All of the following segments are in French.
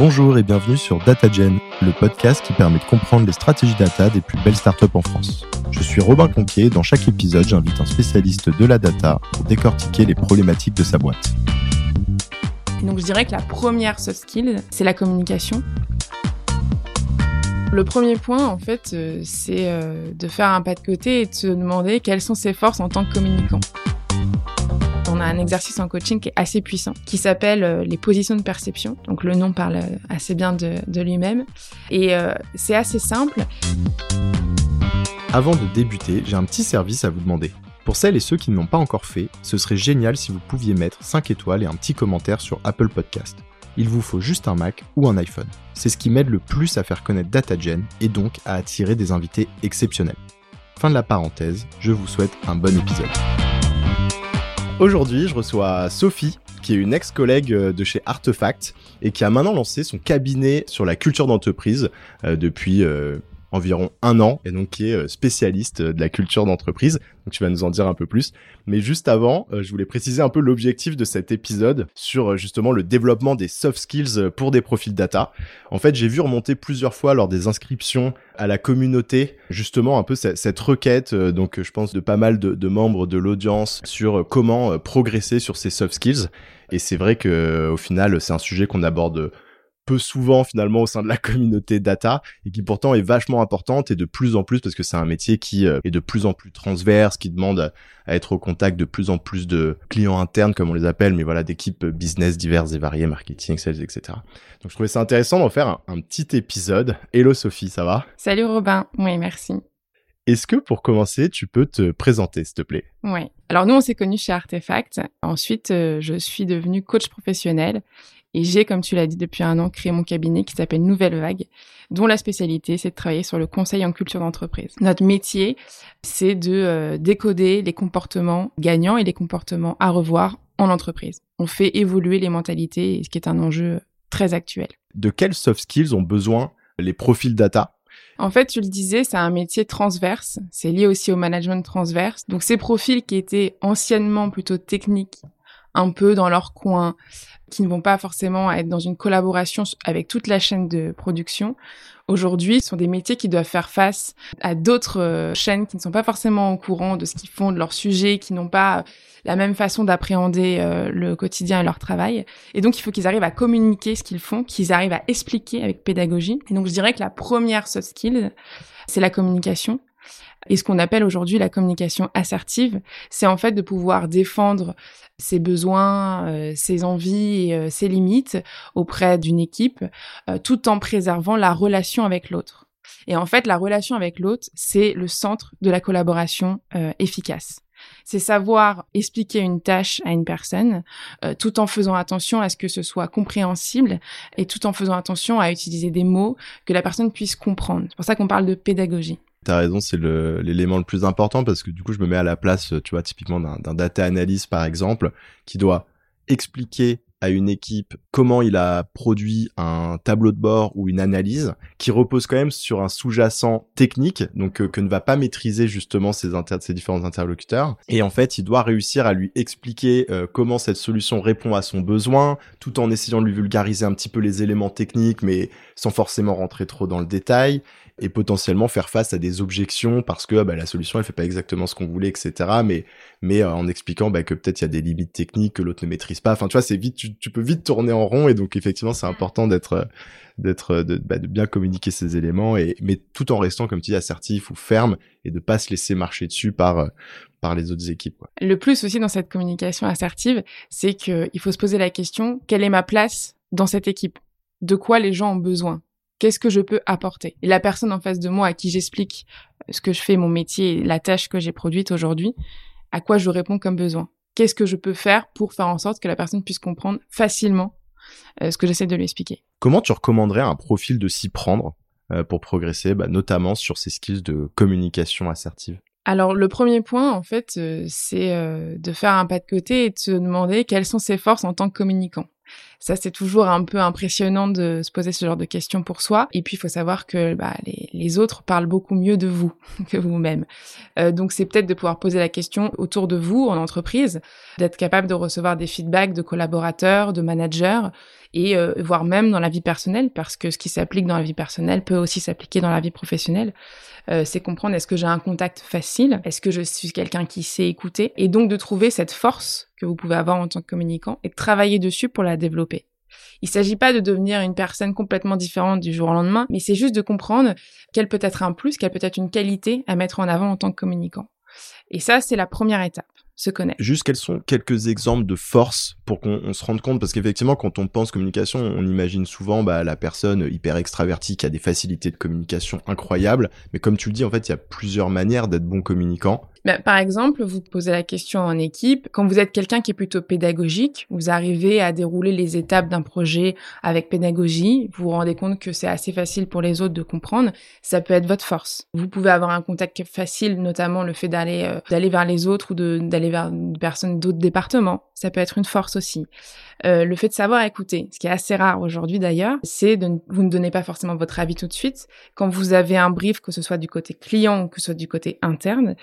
Bonjour et bienvenue sur DataGen, le podcast qui permet de comprendre les stratégies data des plus belles startups en France. Je suis Robin Conquier et dans chaque épisode, j'invite un spécialiste de la data pour décortiquer les problématiques de sa boîte. donc je dirais que la première soft skill, c'est la communication. Le premier point, en fait, euh, c'est euh, de faire un pas de côté et de se demander quelles sont ses forces en tant que communicant on a un exercice en coaching qui est assez puissant, qui s'appelle euh, les positions de perception. Donc le nom parle assez bien de, lui-même. Et euh, c'est assez simple. Avant de débuter, j'ai un petit service à vous demander. Pour celles et ceux qui ne l'ont pas encore fait, ce serait génial si vous pouviez mettre 5 étoiles et un petit commentaire sur Apple Podcast. Il vous faut juste un Mac ou un iPhone. C'est ce qui m'aide le plus à faire connaître DataGen et donc à attirer des invités exceptionnels. Fin de la parenthèse, je vous souhaite un bon épisode. Aujourd'hui, je reçois Sophie, qui est une ex-collègue euh, de chez Artefact et qui a maintenant lancé son cabinet sur la culture d'entreprise euh, depuis euh, environ un an et donc qui est euh, spécialiste euh, de la culture d'entreprise. Donc tu vas nous en dire un peu plus. Mais juste avant, euh, je voulais préciser un peu l'objectif de cet épisode sur justement le développement des soft skills pour des profils data. En fait, j'ai vu remonter plusieurs fois lors des inscriptions à la communauté justement un peu cette, requête, donc je pense de pas mal de, de membres de l'audience sur comment progresser sur ces soft skills. Et c'est vrai que au final, c'est un sujet qu'on aborde peu souvent finalement au sein de la communauté data et qui pourtant est vachement importante et de plus en plus parce que c'est un métier qui euh, est de plus en plus transverse, qui demande à être au contact de plus en plus de clients internes comme on les appelle, mais voilà d'équipes business diverses et variées, marketing, sales, etc. Donc je trouvais ça intéressant d'en faire un, petit épisode. Hello Sophie, ça va? Salut Robin, oui merci. Est-ce que pour commencer, tu peux te présenter, s'il te plaît? Oui. Alors nous, on s'est connus chez Artefact. Ensuite, euh, je suis devenue coach professionnel et j'ai, comme tu l'as dit depuis un an, créé mon cabinet qui s'appelle Nouvelle Vague, dont la spécialité, c'est de travailler sur le conseil en culture d'entreprise. Notre métier, c'est de euh, décoder les comportements gagnants et les comportements à revoir en entreprise. On fait évoluer les mentalités, ce qui est un enjeu très actuel. De quels soft skills ont besoin les profils data? En fait, tu le disais, c'est un métier transverse. C'est lié aussi au management transverse. Donc, ces profils qui étaient anciennement plutôt techniques, un peu dans leur coin, qui ne vont pas forcément être dans une collaboration avec toute la chaîne de production. Aujourd'hui, ce sont des métiers qui doivent faire face à d'autres euh, chaînes qui ne sont pas forcément au courant de ce qu'ils font, de leur sujet, qui n'ont pas la même façon d'appréhender euh, le quotidien et leur travail. Et donc, il faut qu'ils arrivent à communiquer ce qu'ils font, qu'ils arrivent à expliquer avec pédagogie. Et donc, je dirais que la première soft skill, c'est la communication. Et ce qu'on appelle aujourd'hui la communication assertive, c'est en fait de pouvoir défendre ses besoins, euh, ses envies euh, ses limites auprès d'une équipe, euh, tout en préservant la relation avec l'autre. Et en fait, la relation avec l'autre, c'est le centre de la collaboration efficace. C'est savoir expliquer une tâche à une personne tout en faisant attention à ce que ce soit compréhensible et tout en faisant attention à utiliser des mots que la personne puisse comprendre. C'est pour ça qu'on parle de pédagogie. T'as raison, c'est l'élément le, plus important parce que du coup, je me mets à la place, tu vois, typiquement d'un data analyst par exemple, qui doit expliquer à une équipe comment il a produit un tableau de bord ou une analyse qui repose quand même sur un sous-jacent technique, donc euh, que ne va pas maîtriser justement ses, ses différents interlocuteurs. Et en fait, il doit réussir à lui expliquer euh, comment cette solution répond à son besoin, tout en essayant de lui vulgariser un petit peu les éléments techniques, mais sans forcément rentrer trop dans le détail et potentiellement faire face à des objections parce que bah, la solution elle fait pas exactement ce qu'on voulait etc mais mais euh, en expliquant bah, que peut-être il y a des limites techniques que l'autre ne maîtrise pas enfin tu vois c'est vite peux vite tourner en rond et donc effectivement c'est important d'être d'être de, bah, de, bien communiquer ces éléments et mais tout en restant comme tu dis assertif ou ferme et de pas se laisser marcher dessus par euh, par les autres équipes. Quoi. Le plus aussi dans cette communication assertive, c'est que il faut se poser la question quelle est ma place dans cette équipe? De quoi les gens ont besoin? Qu'est-ce que je peux apporter? Et la personne en face de moi à qui j'explique euh, ce que je fais, mon métier, la tâche que j'ai produite aujourd'hui, à quoi je réponds comme besoin? Qu'est-ce que je peux faire pour faire en sorte que la personne puisse comprendre facilement euh, ce que j'essaie de lui expliquer Comment tu recommanderais un profil de s'y prendre euh, pour progresser, bah, notamment sur ces skills de communication assertive? Alors le premier point, en fait, c'est de faire un pas de côté et de se demander quelles sont ses forces en tant que communicant. Ça, c'est toujours un peu impressionnant de se poser ce genre de questions pour soi. Et puis, il faut savoir que bah, les, autres parlent beaucoup mieux de vous que vous-même. Euh, donc, c'est peut-être de pouvoir poser la question autour de vous en entreprise, d'être capable de recevoir des feedbacks de collaborateurs, de managers, et euh, voire même dans la vie personnelle, parce que ce qui s'applique dans la vie personnelle peut aussi s'appliquer dans la vie professionnelle. Euh, c'est comprendre est-ce que j'ai un contact facile, est-ce que je suis quelqu'un qui sait écouter, et donc de trouver cette force que vous pouvez avoir en tant que communicant et de travailler dessus pour la développer. Il s'agit pas de devenir une personne complètement différente du jour au lendemain, mais c'est juste de comprendre quelle peut être un plus, quelle peut être une qualité à mettre en avant en tant que communicant. Et ça, c'est la première étape Juste quels sont quelques exemples de force pour qu'on se rende compte? Parce qu'effectivement quand on pense communication, on imagine souvent bah, la personne hyper extravertie qui a des facilités de communication incroyables, mais comme tu le dis en fait, il y a plusieurs manières d'être bon communicant bah, par exemple, vous posez la question en équipe. Quand vous êtes quelqu'un qui est plutôt pédagogique, vous arrivez à dérouler les étapes d'un projet avec pédagogie, vous vous rendez compte que c'est assez facile pour les autres de comprendre, ça peut être votre force. Vous pouvez avoir un contact facile, notamment le fait d'aller euh, d'aller vers les autres ou d'aller vers des personnes d'autres départements. Ça peut être une force aussi. Euh, le fait de savoir écouter, ce qui est assez rare aujourd'hui d'ailleurs, c'est de vous ne donnez pas forcément votre avis tout de suite. Quand vous avez un brief, que ce soit du côté client ou que ce soit du côté interne,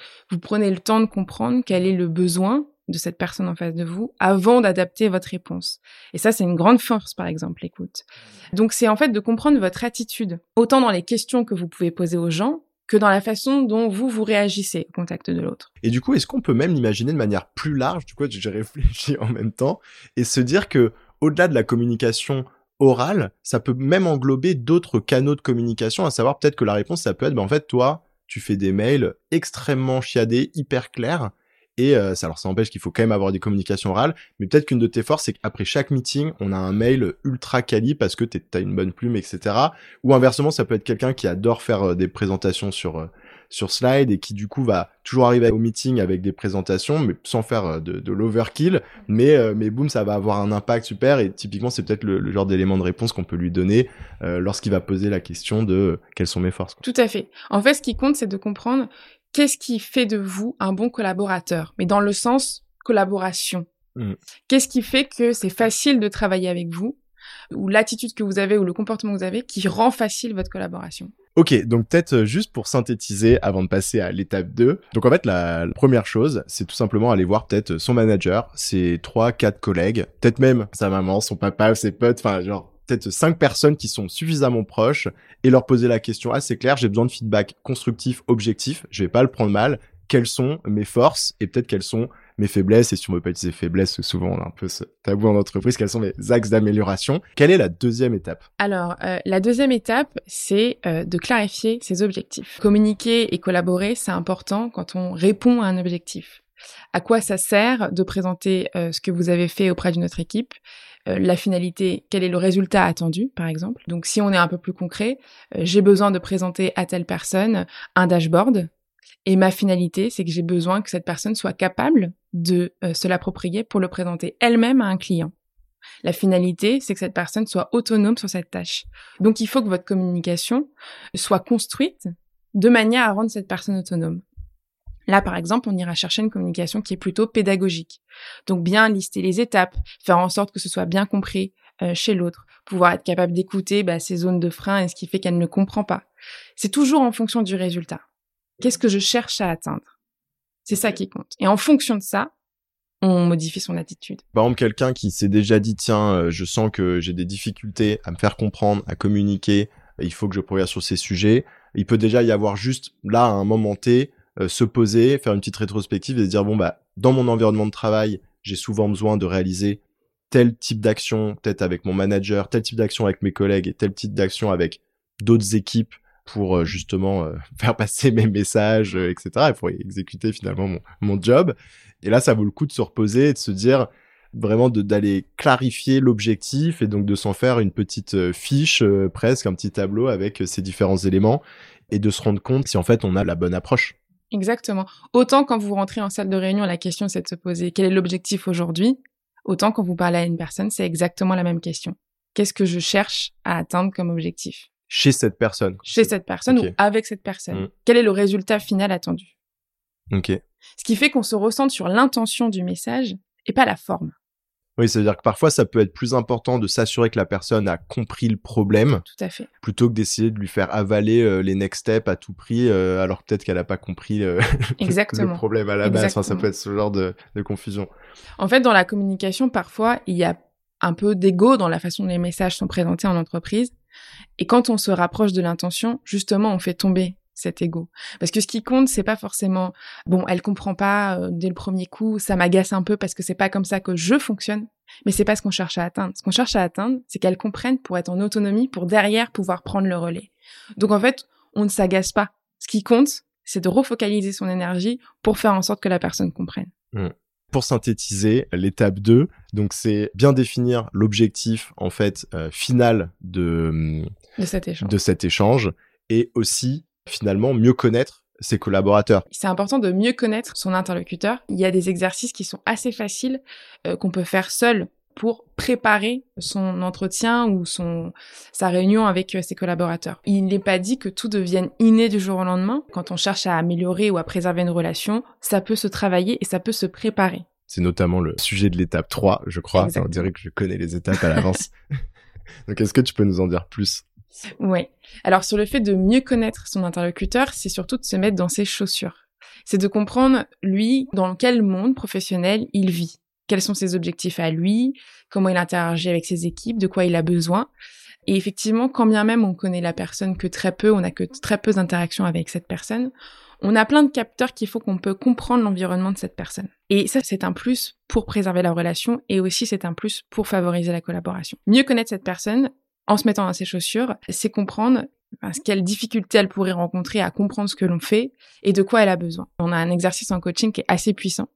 prenez le temps de comprendre quel est le besoin de cette personne en face de vous avant d'adapter votre réponse. Et ça, c'est une grande force, par exemple, l'écoute. Donc, c'est en fait de comprendre votre attitude, autant dans les questions que vous pouvez poser aux gens que dans la façon dont vous vous réagissez au contact de l'autre. Et du coup, est-ce qu'on peut même l'imaginer de manière plus large? Du coup, j'ai réfléchi en même temps et se dire que au-delà de la communication orale, ça peut même englober d'autres canaux de communication, à savoir peut-être que la réponse, ça peut être, ben, en fait, toi, tu fais des mails extrêmement chiadés, hyper clairs, et euh, ça, alors ça empêche qu'il faut quand même avoir des communications orales, mais peut-être qu'une de tes forces, c'est qu'après chaque meeting, on a un mail ultra quali parce que t'as une bonne plume, etc. Ou inversement, ça peut être quelqu'un qui adore faire euh, des présentations sur euh, sur slide et qui du coup va toujours arriver au meeting avec des présentations, mais sans faire de, de l'overkill. Mais mais boum, ça va avoir un impact super. Et typiquement, c'est peut-être le, genre d'élément de réponse qu'on peut lui donner lorsqu'il va poser la question de quelles sont mes forces. Tout à fait. En fait, ce qui compte, c'est de comprendre qu'est-ce qui fait de vous un bon collaborateur Mais dans le sens collaboration. Mm. Qu'est-ce qui fait que c'est facile de travailler avec vous ou l'attitude que vous avez ou le comportement que vous avez qui rend facile votre collaboration? Ok, donc peut-être euh, juste pour synthétiser avant de passer à l'étape 2. Donc en fait, la, première chose, c'est tout simplement aller voir peut-être son manager, ses trois, quatre collègues, peut-être même sa maman, son papa, ses potes, enfin genre peut-être cinq personnes qui sont suffisamment proches et leur poser la question assez claire. J'ai besoin de feedback constructif, objectif. Je vais pas le prendre mal. Quelles sont mes forces et peut-être quelles sont mes faiblesses et si on veut pas utiliser faiblesses, souvent on a un peu ce tabou en entreprise. Quels sont mes axes d'amélioration Quelle est la deuxième étape? Alors euh, la deuxième étape, c'est euh, de clarifier ses objectifs. Communiquer et collaborer, c'est important quand on répond à un objectif. À quoi ça sert de présenter euh, ce que vous avez fait auprès d'une autre équipe? La finalité, quel est le résultat attendu, par exemple? Donc si on est un peu plus concret, j'ai besoin de présenter à telle personne un dashboard. Et ma finalité, c'est que j'ai besoin que cette personne soit capable de euh, se l'approprier pour le présenter elle-même à un client. La finalité, c'est que cette personne soit autonome sur cette tâche. Donc il faut que votre communication soit construite de manière à rendre cette personne autonome. Là, par exemple, on ira chercher une communication qui est plutôt pédagogique. Donc bien lister les étapes, faire en sorte que ce soit bien compris euh, chez l'autre, pouvoir être capable d'écouter bah, ses zones de frein et ce qui fait qu'elle ne comprend pas. C'est toujours en fonction du résultat. Qu'est-ce que je cherche à atteindre? C'est ça qui compte. Et en fonction de ça, on modifie son attitude. Par exemple, quelqu'un qui s'est déjà dit, tiens, euh, je sens que j'ai des difficultés à me faire comprendre, à communiquer, il faut que je progresse sur ces sujets. Il peut déjà y avoir juste là, à un moment T, euh, se poser, faire une petite rétrospective et se dire bon bah dans mon environnement de travail, j'ai souvent besoin de réaliser tel type d'action, peut-être avec mon manager, tel type d'action avec mes collègues et tel type d'action avec d'autres équipes pour euh, justement euh, faire passer mes messages, etc. Il faut exécuter finalement mon job. Et là, ça vaut le coup de se reposer et de se dire vraiment d'aller clarifier l'objectif et donc de s'en faire une petite fiche, presque un petit tableau avec ces différents éléments et de se rendre compte si en fait on a la bonne approche. Exactement. Autant quand vous rentrez en salle de réunion, la question c'est de se poser quel est l'objectif aujourd'hui, autant quand vous parlez à une personne, c'est exactement la même question. Qu'est-ce que je cherche à atteindre comme objectif? Chez cette personne. Chez cette personne ou avec cette personne. Mm. Quel est le résultat final attendu? Ok. Ce qui fait qu'on se ressente sur l'intention du message et pas la forme. Oui, c'est-à-dire que parfois, ça peut être plus important de s'assurer que la personne a compris le problème. Tout à fait. Plutôt que d'essayer de lui faire avaler euh, les next steps à tout prix, euh, alors peut-être qu'elle n'a pas compris euh, le problème à la base. Enfin, ça peut être ce genre de, de confusion. En fait, dans la communication, parfois, il y a un peu d'ego dans la façon dont les messages sont présentés en entreprise. Et quand on se rapproche de l'intention, justement, on fait tomber cet ego. Parce que ce qui compte, c'est pas forcément bon, elle comprend pas euh, dès le premier coup, ça m'agace un peu parce que c'est pas comme ça que je fonctionne. Mais c'est pas ce qu'on cherche à atteindre. Ce qu'on cherche à atteindre, c'est qu'elle comprenne pour être en autonomie, pour derrière pouvoir prendre le relais. Donc en fait, on ne s'agace pas. Ce qui compte, c'est de refocaliser son énergie pour faire en sorte que la personne comprenne. Mmh. Pour synthétiser, l'étape 2, donc c'est bien définir l'objectif en fait euh, final de, de cet échange. de cet échange et aussi finalement mieux connaître ses collaborateurs. C'est important de mieux connaître son interlocuteur. Il y a des exercices qui sont assez faciles euh, qu'on peut faire seul pour préparer son entretien ou son sa réunion avec euh, ses collaborateurs. Il n'est pas dit que tout devienne inné du jour au lendemain. Quand on cherche à améliorer ou à préserver une relation, ça peut se travailler et ça peut se préparer. C'est notamment le sujet de l'étape 3, je crois. on dirait que je connais les étapes à l'avance. Donc est-ce que tu peux nous en dire plus? Oui. Alors sur le fait de mieux connaître son interlocuteur, c'est surtout de se mettre dans ses chaussures. C'est de comprendre, lui, dans quel monde professionnel il vit. Quels sont ses objectifs à lui, comment il interagit avec ses équipes, de quoi il a besoin. Et effectivement, quand bien même on connaît la personne que très peu, on n'a que très peu d'interactions avec cette personne, on a plein de capteurs qu'il faut qu'on peut comprendre l'environnement de cette personne. Et ça, c'est un plus pour préserver la relation et aussi c'est un plus pour favoriser la collaboration. Mieux connaître cette personne, en se mettant dans ses chaussures, c'est comprendre quelles difficultés elle pourrait rencontrer à comprendre ce que l'on fait et de quoi elle a besoin. On a un exercice en coaching qui est assez puissant,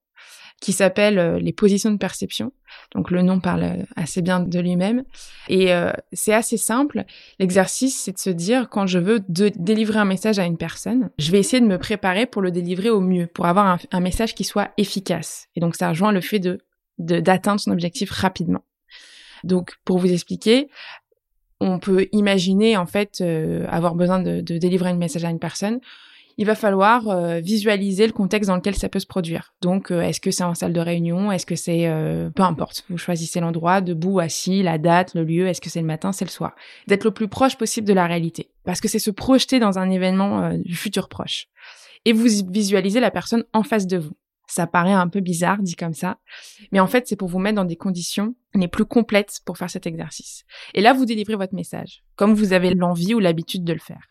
qui s'appelle euh, les positions de perception. Donc le nom parle euh, assez bien de lui-même. Et euh, c'est assez simple. L'exercice, c'est de se dire, quand je veux délivrer un message à une personne, je vais essayer de me préparer pour le délivrer au mieux, pour avoir un, message qui soit efficace. Et donc ça rejoint le fait de d'atteindre son objectif rapidement. Donc, pour vous expliquer, on peut imaginer en fait euh, avoir besoin de, délivrer un message à une personne, il va falloir euh, visualiser le contexte dans lequel ça peut se produire. Donc, euh, est-ce que c'est en salle de réunion? Est-ce que c'est peu importe Vous choisissez l'endroit, debout, assis, la date, le lieu. Est-ce que c'est le matin, c'est le soir D'être le plus proche possible de la réalité, parce que c'est se projeter dans un événement du futur proche. Et vous visualisez la personne en face de vous. Ça paraît un peu bizarre dit comme ça, mais en fait c'est pour vous mettre dans des conditions les plus complètes pour faire cet exercice. Et là vous délivrez votre message, comme vous avez l'envie ou l'habitude de le faire.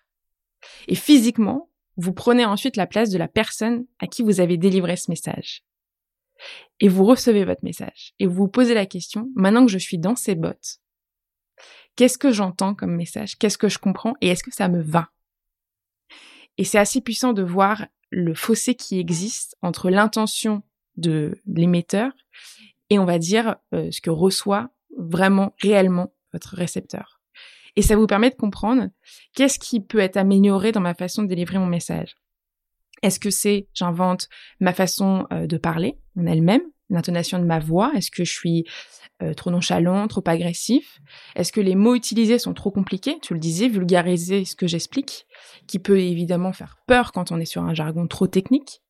Et physiquement, vous prenez ensuite la place de la personne à qui vous avez délivré ce message. Et vous recevez votre message. Et vous vous posez la question, maintenant que je suis dans ces bottes, qu'est-ce que j'entends comme message? Qu'est-ce que je comprends? Et est-ce que ça me va? Et c'est assez puissant de voir le fossé qui existe entre l'intention de l'émetteur et on va dire euh, ce que reçoit vraiment réellement votre récepteur. Et ça vous permet de comprendre qu'est-ce qui peut être amélioré dans ma façon de délivrer mon message. Est-ce que c'est, j'invente, ma façon euh, de parler en elle-même, l'intonation de ma voix? Est-ce que je suis euh, trop nonchalant, trop agressif? Est-ce que les mots utilisés sont trop compliqués? Tu le disais, vulgariser ce que j'explique, qui peut évidemment faire peur quand on est sur un jargon trop technique.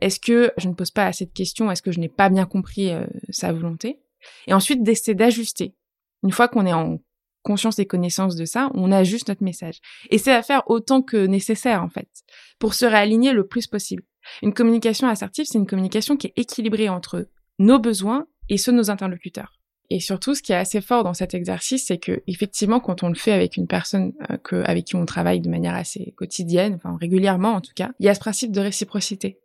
Est-ce que je ne pose pas assez de questions? Est-ce que je n'ai pas bien compris euh, sa volonté? Et ensuite, d'essayer d'ajuster. Une fois qu'on est en conscience et connaissance de ça, on ajuste notre message. Et c'est à faire autant que nécessaire, en fait, pour se réaligner le plus possible. Une communication assertive, c'est une communication qui est équilibrée entre nos besoins et ceux de nos interlocuteurs. Et surtout, ce qui est assez fort dans cet exercice, c'est que effectivement, quand on le fait avec une personne euh, que, avec qui on travaille de manière assez quotidienne, enfin régulièrement en tout cas, il y a ce principe de réciprocité.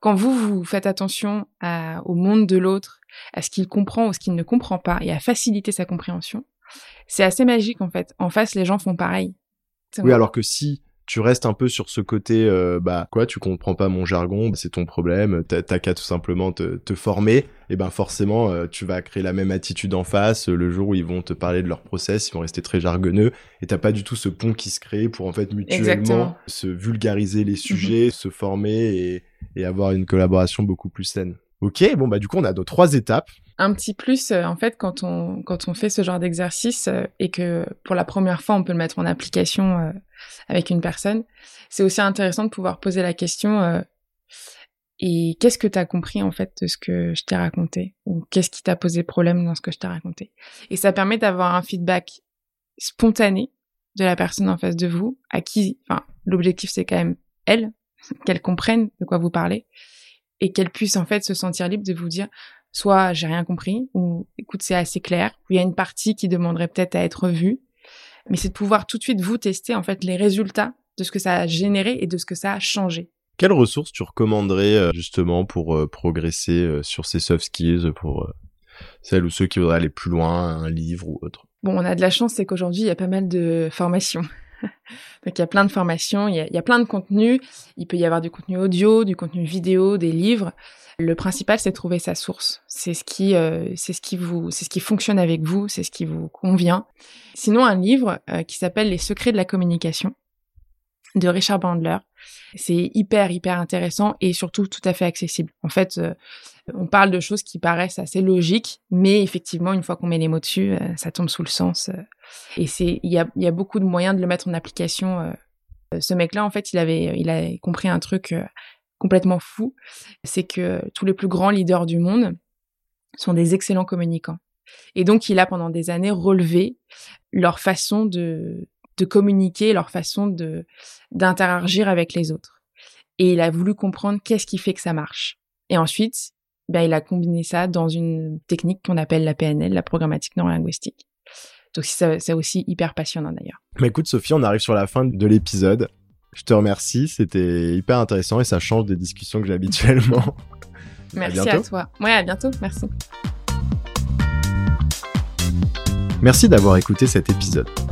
Quand vous vous faites attention à, au monde de l'autre, à ce qu'il comprend ou ce qu'il ne comprend pas, et à faciliter sa compréhension, c'est assez magique en fait. En face, les gens font pareil. Oui, alors que si tu restes un peu sur ce côté, euh, bah quoi, tu comprends pas mon jargon, bah, c'est ton problème, t'as qu'à tout simplement te, te, former, et ben forcément euh, tu vas créer la même attitude en face, le jour où ils vont te parler de leur process, ils vont rester très jargonneux, et t'as pas du tout ce pont qui se crée pour en fait mutuellement se vulgariser les mhm. sujets, se former et, et avoir une collaboration beaucoup plus saine. Ok, bon bah du coup on a nos trois étapes. Un petit plus euh, en fait quand on quand on fait ce genre d'exercice euh, et que pour la première fois on peut le mettre en application euh, avec une personne, c'est aussi intéressant de pouvoir poser la question et qu'est-ce que tu as compris en fait de ce que je t'ai raconté? Ou qu'est-ce qui t'a posé problème dans ce que je t'ai raconté? Et ça permet d'avoir un feedback spontané de la personne en face de vous, à qui, enfin, l'objectif c'est quand même elle, qu'elle comprenne de quoi vous parlez et qu'elle puisse en fait se sentir libre de vous dire soit j'ai rien compris ou écoute c'est assez clair, ou il y a une partie qui demanderait peut-être à être vue, mais c'est de pouvoir tout de suite vous tester en fait les résultats de ce que ça a généré et de ce que ça a changé. Quelles ressources tu recommanderais euh, justement pour euh, progresser euh, sur ces soft skills pour celles ou ceux qui voudraient aller plus loin, un livre ou autre? Bon, on a de la chance, c'est qu'aujourd'hui, il y a pas mal de formations. Donc, il y a plein de formations, il y, a, plein de contenus. Il peut y avoir du contenu audio, du contenu vidéo, des livres. Le principal, c'est trouver sa source. C'est ce qui, c'est ce qui vous, c'est ce qui fonctionne avec vous, c'est ce qui vous convient. Sinon, un livre qui s'appelle Les secrets de la communication de Richard Bandler. C'est hyper, hyper intéressant et surtout tout à fait accessible. En fait, euh, on parle de choses qui paraissent assez logiques, mais effectivement, une fois qu'on met les mots dessus, euh, ça tombe sous le sens. Euh, et c'est, il y a, y a, beaucoup de moyens de le mettre en application. ce mec-là, en fait, il avait, il a compris un truc complètement fou. C'est que tous les plus grands leaders du monde sont des excellents communicants. Et donc, il a pendant des années relevé leur façon de, de communiquer, leur façon de d'interagir avec les autres. Et il a voulu comprendre qu'est-ce qui fait que ça marche. Et ensuite, ben, il a combiné ça dans une technique qu'on appelle la PNL, la programmatique neurolinguistique. Donc c'est aussi hyper passionnant d'ailleurs. Mais écoute Sophie, on arrive sur la fin de l'épisode. Je te remercie, c'était hyper intéressant et ça change des discussions que j'ai habituellement. Merci à, à toi. Ouais, à bientôt. Merci. Merci d'avoir écouté cet épisode.